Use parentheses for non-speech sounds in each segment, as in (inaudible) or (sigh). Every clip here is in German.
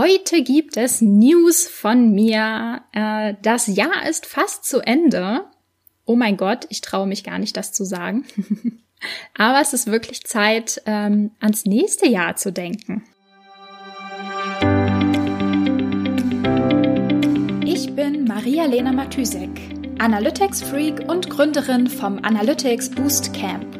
Heute gibt es News von mir. Äh, das Jahr ist fast zu Ende. Oh mein Gott, ich traue mich gar nicht, das zu sagen. (laughs) Aber es ist wirklich Zeit, ähm, ans nächste Jahr zu denken. Ich bin Maria-Lena Matysek, Analytics-Freak und Gründerin vom Analytics Boost Camp.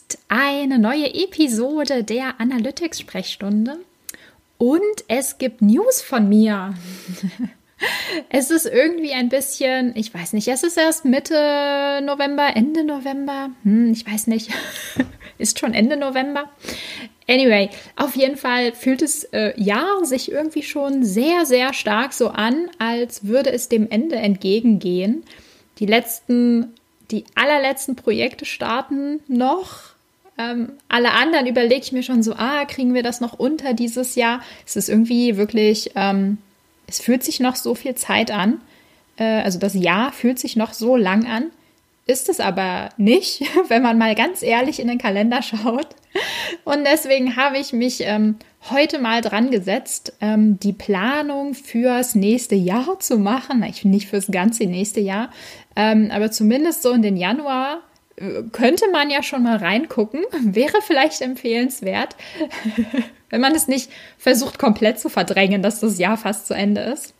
eine neue Episode der Analytics Sprechstunde und es gibt News von mir. (laughs) Es ist irgendwie ein bisschen, ich weiß nicht, es ist erst Mitte November, Ende November, hm, ich weiß nicht, (laughs) ist schon Ende November. Anyway, auf jeden Fall fühlt es äh, ja sich irgendwie schon sehr, sehr stark so an, als würde es dem Ende entgegengehen. Die letzten die allerletzten Projekte starten noch. Ähm, alle anderen überlege ich mir schon so, ah, kriegen wir das noch unter dieses Jahr? Es ist irgendwie wirklich, ähm, es fühlt sich noch so viel Zeit an. Äh, also das Jahr fühlt sich noch so lang an. Ist es aber nicht, (laughs) wenn man mal ganz ehrlich in den Kalender schaut. Und deswegen habe ich mich ähm, heute mal dran gesetzt, ähm, die Planung fürs nächste Jahr zu machen. Ich nicht fürs ganze nächste Jahr, ähm, aber zumindest so in den Januar könnte man ja schon mal reingucken. (laughs) Wäre vielleicht empfehlenswert, (laughs) wenn man es nicht versucht komplett zu verdrängen, dass das Jahr fast zu Ende ist.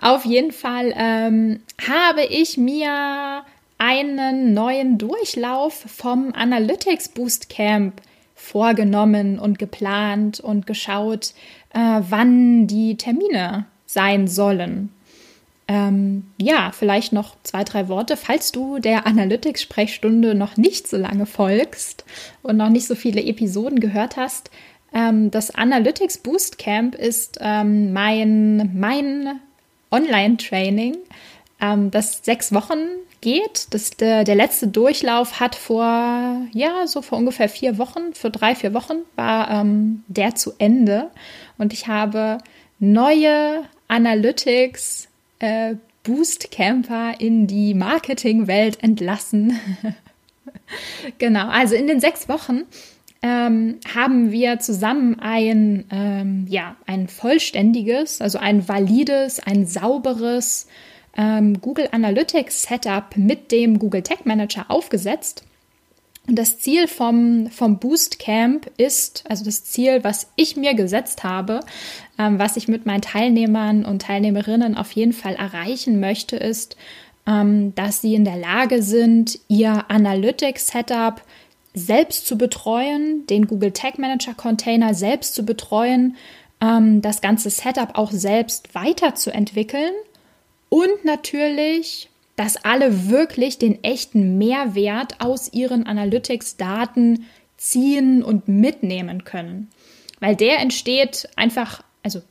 Auf jeden Fall ähm, habe ich mir einen neuen Durchlauf vom Analytics Boost Camp vorgenommen und geplant und geschaut, äh, wann die Termine sein sollen. Ähm, ja, vielleicht noch zwei, drei Worte. Falls du der Analytics-Sprechstunde noch nicht so lange folgst und noch nicht so viele Episoden gehört hast, ähm, das Analytics Boost Camp ist ähm, mein, mein Online-Training, ähm, das sechs Wochen geht. Das, der, der letzte Durchlauf hat vor, ja, so vor ungefähr vier Wochen, für drei, vier Wochen war ähm, der zu Ende. Und ich habe neue Analytics äh, Boostcamper in die Marketingwelt entlassen. (laughs) genau, also in den sechs Wochen ähm, haben wir zusammen ein, ähm, ja, ein vollständiges, also ein valides, ein sauberes ähm, Google Analytics Setup mit dem Google Tag Manager aufgesetzt. Und das Ziel vom, vom Boost Camp ist, also das Ziel, was ich mir gesetzt habe, ähm, was ich mit meinen Teilnehmern und Teilnehmerinnen auf jeden Fall erreichen möchte, ist, ähm, dass sie in der Lage sind, ihr Analytics Setup selbst zu betreuen, den Google Tag Manager Container selbst zu betreuen, ähm, das ganze Setup auch selbst weiterzuentwickeln und natürlich dass alle wirklich den echten Mehrwert aus ihren Analytics-Daten ziehen und mitnehmen können. Weil der entsteht einfach, also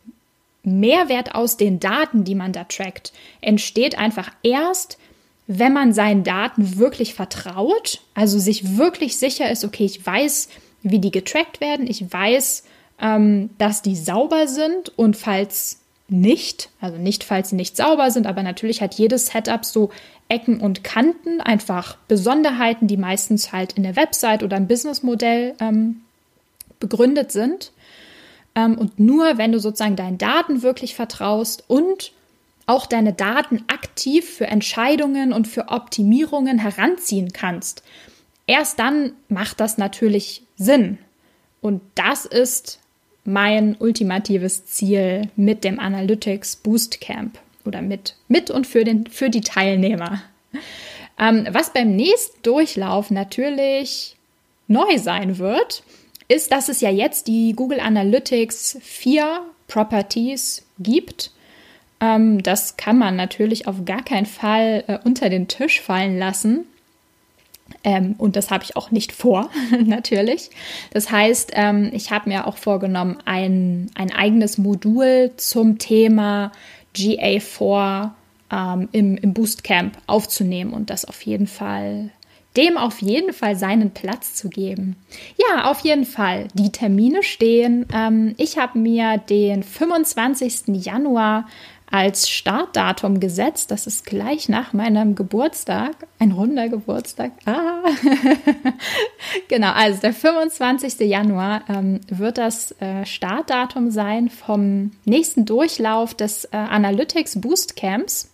Mehrwert aus den Daten, die man da trackt, entsteht einfach erst, wenn man seinen Daten wirklich vertraut, also sich wirklich sicher ist, okay, ich weiß, wie die getrackt werden, ich weiß, ähm, dass die sauber sind und falls nicht, also nicht, falls sie nicht sauber sind, aber natürlich hat jedes Setup so Ecken und Kanten, einfach Besonderheiten, die meistens halt in der Website oder im Businessmodell ähm, begründet sind. Ähm, und nur wenn du sozusagen deinen Daten wirklich vertraust und auch deine Daten aktiv für Entscheidungen und für Optimierungen heranziehen kannst, erst dann macht das natürlich Sinn. Und das ist mein ultimatives Ziel mit dem Analytics Boost Camp oder mit, mit und für, den, für die Teilnehmer. Ähm, was beim nächsten Durchlauf natürlich neu sein wird, ist, dass es ja jetzt die Google Analytics 4 Properties gibt. Ähm, das kann man natürlich auf gar keinen Fall äh, unter den Tisch fallen lassen. Ähm, und das habe ich auch nicht vor, (laughs) natürlich. Das heißt, ähm, ich habe mir auch vorgenommen, ein, ein eigenes Modul zum Thema GA4 ähm, im, im Boostcamp aufzunehmen und das auf jeden Fall dem auf jeden Fall seinen Platz zu geben. Ja, auf jeden Fall. Die Termine stehen. Ähm, ich habe mir den 25. Januar als Startdatum gesetzt. Das ist gleich nach meinem Geburtstag. Ein runder Geburtstag. Ah. (laughs) genau, also der 25. Januar ähm, wird das äh, Startdatum sein vom nächsten Durchlauf des äh, Analytics Boost Camps.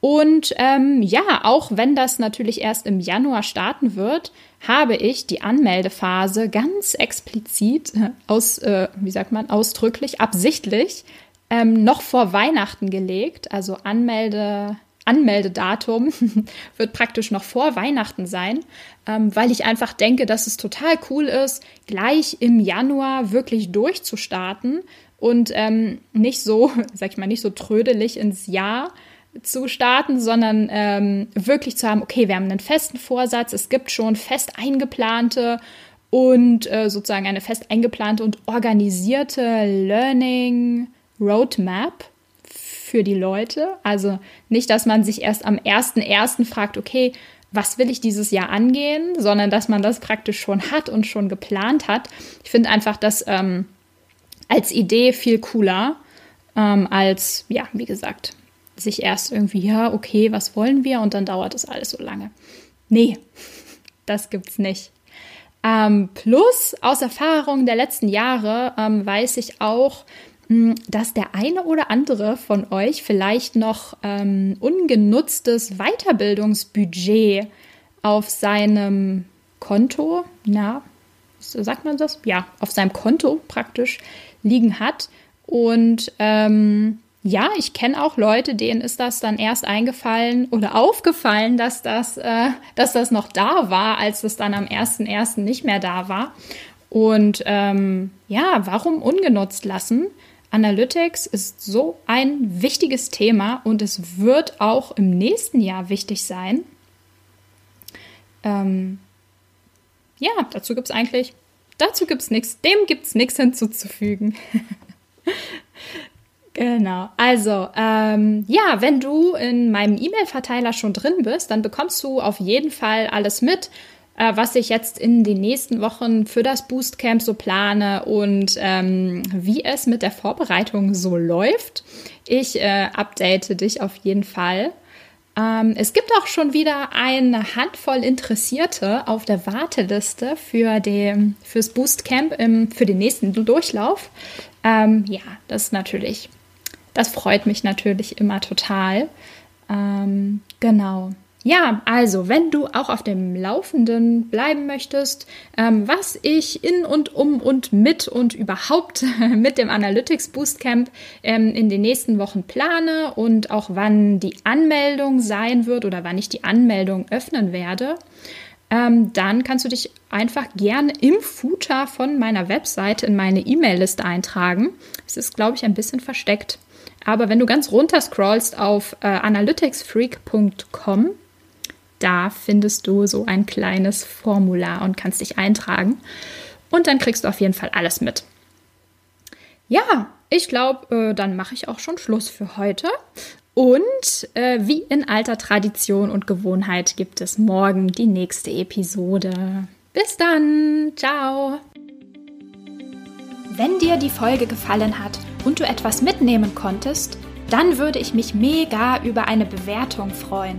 Und ähm, ja, auch wenn das natürlich erst im Januar starten wird, habe ich die Anmeldephase ganz explizit äh, aus, äh, wie sagt man, ausdrücklich, absichtlich ähm, noch vor Weihnachten gelegt. Also Anmelde, Anmeldedatum (laughs) wird praktisch noch vor Weihnachten sein, ähm, weil ich einfach denke, dass es total cool ist, gleich im Januar wirklich durchzustarten und ähm, nicht so, (laughs) sag ich mal, nicht so trödelig ins Jahr zu starten, sondern ähm, wirklich zu haben, okay, wir haben einen festen Vorsatz, es gibt schon fest eingeplante und äh, sozusagen eine fest eingeplante und organisierte Learning Roadmap für die Leute. Also nicht, dass man sich erst am 1.1. fragt, okay, was will ich dieses Jahr angehen, sondern dass man das praktisch schon hat und schon geplant hat. Ich finde einfach das ähm, als Idee viel cooler ähm, als, ja, wie gesagt, sich erst irgendwie, ja, okay, was wollen wir? Und dann dauert das alles so lange. Nee, (laughs) das gibt's nicht. Ähm, plus, aus Erfahrung der letzten Jahre ähm, weiß ich auch, dass der eine oder andere von euch vielleicht noch ähm, ungenutztes Weiterbildungsbudget auf seinem Konto, na, sagt man das? Ja, auf seinem Konto praktisch liegen hat. Und ähm, ja, ich kenne auch Leute, denen ist das dann erst eingefallen oder aufgefallen, dass das, äh, dass das noch da war, als es dann am 1.1. nicht mehr da war. Und ähm, ja, warum ungenutzt lassen? Analytics ist so ein wichtiges Thema und es wird auch im nächsten Jahr wichtig sein. Ähm, ja, dazu gibt es eigentlich, dazu gibt es nichts, dem gibt es nichts hinzuzufügen. (laughs) Genau. Also, ähm, ja, wenn du in meinem E-Mail-Verteiler schon drin bist, dann bekommst du auf jeden Fall alles mit, äh, was ich jetzt in den nächsten Wochen für das Boostcamp so plane und ähm, wie es mit der Vorbereitung so läuft. Ich äh, update dich auf jeden Fall. Ähm, es gibt auch schon wieder eine Handvoll Interessierte auf der Warteliste für den, fürs Boostcamp im, für den nächsten Durchlauf. Ähm, ja, das natürlich das freut mich natürlich immer total. Ähm, genau. Ja, also wenn du auch auf dem Laufenden bleiben möchtest, ähm, was ich in und um und mit und überhaupt (laughs) mit dem Analytics Boostcamp ähm, in den nächsten Wochen plane und auch wann die Anmeldung sein wird oder wann ich die Anmeldung öffnen werde, ähm, dann kannst du dich einfach gerne im Footer von meiner Webseite in meine E-Mail-Liste eintragen. Es ist, glaube ich, ein bisschen versteckt. Aber wenn du ganz runter scrollst auf äh, analyticsfreak.com, da findest du so ein kleines Formular und kannst dich eintragen. Und dann kriegst du auf jeden Fall alles mit. Ja, ich glaube, äh, dann mache ich auch schon Schluss für heute. Und äh, wie in alter Tradition und Gewohnheit gibt es morgen die nächste Episode. Bis dann, ciao. Wenn dir die Folge gefallen hat und du etwas mitnehmen konntest, dann würde ich mich mega über eine Bewertung freuen.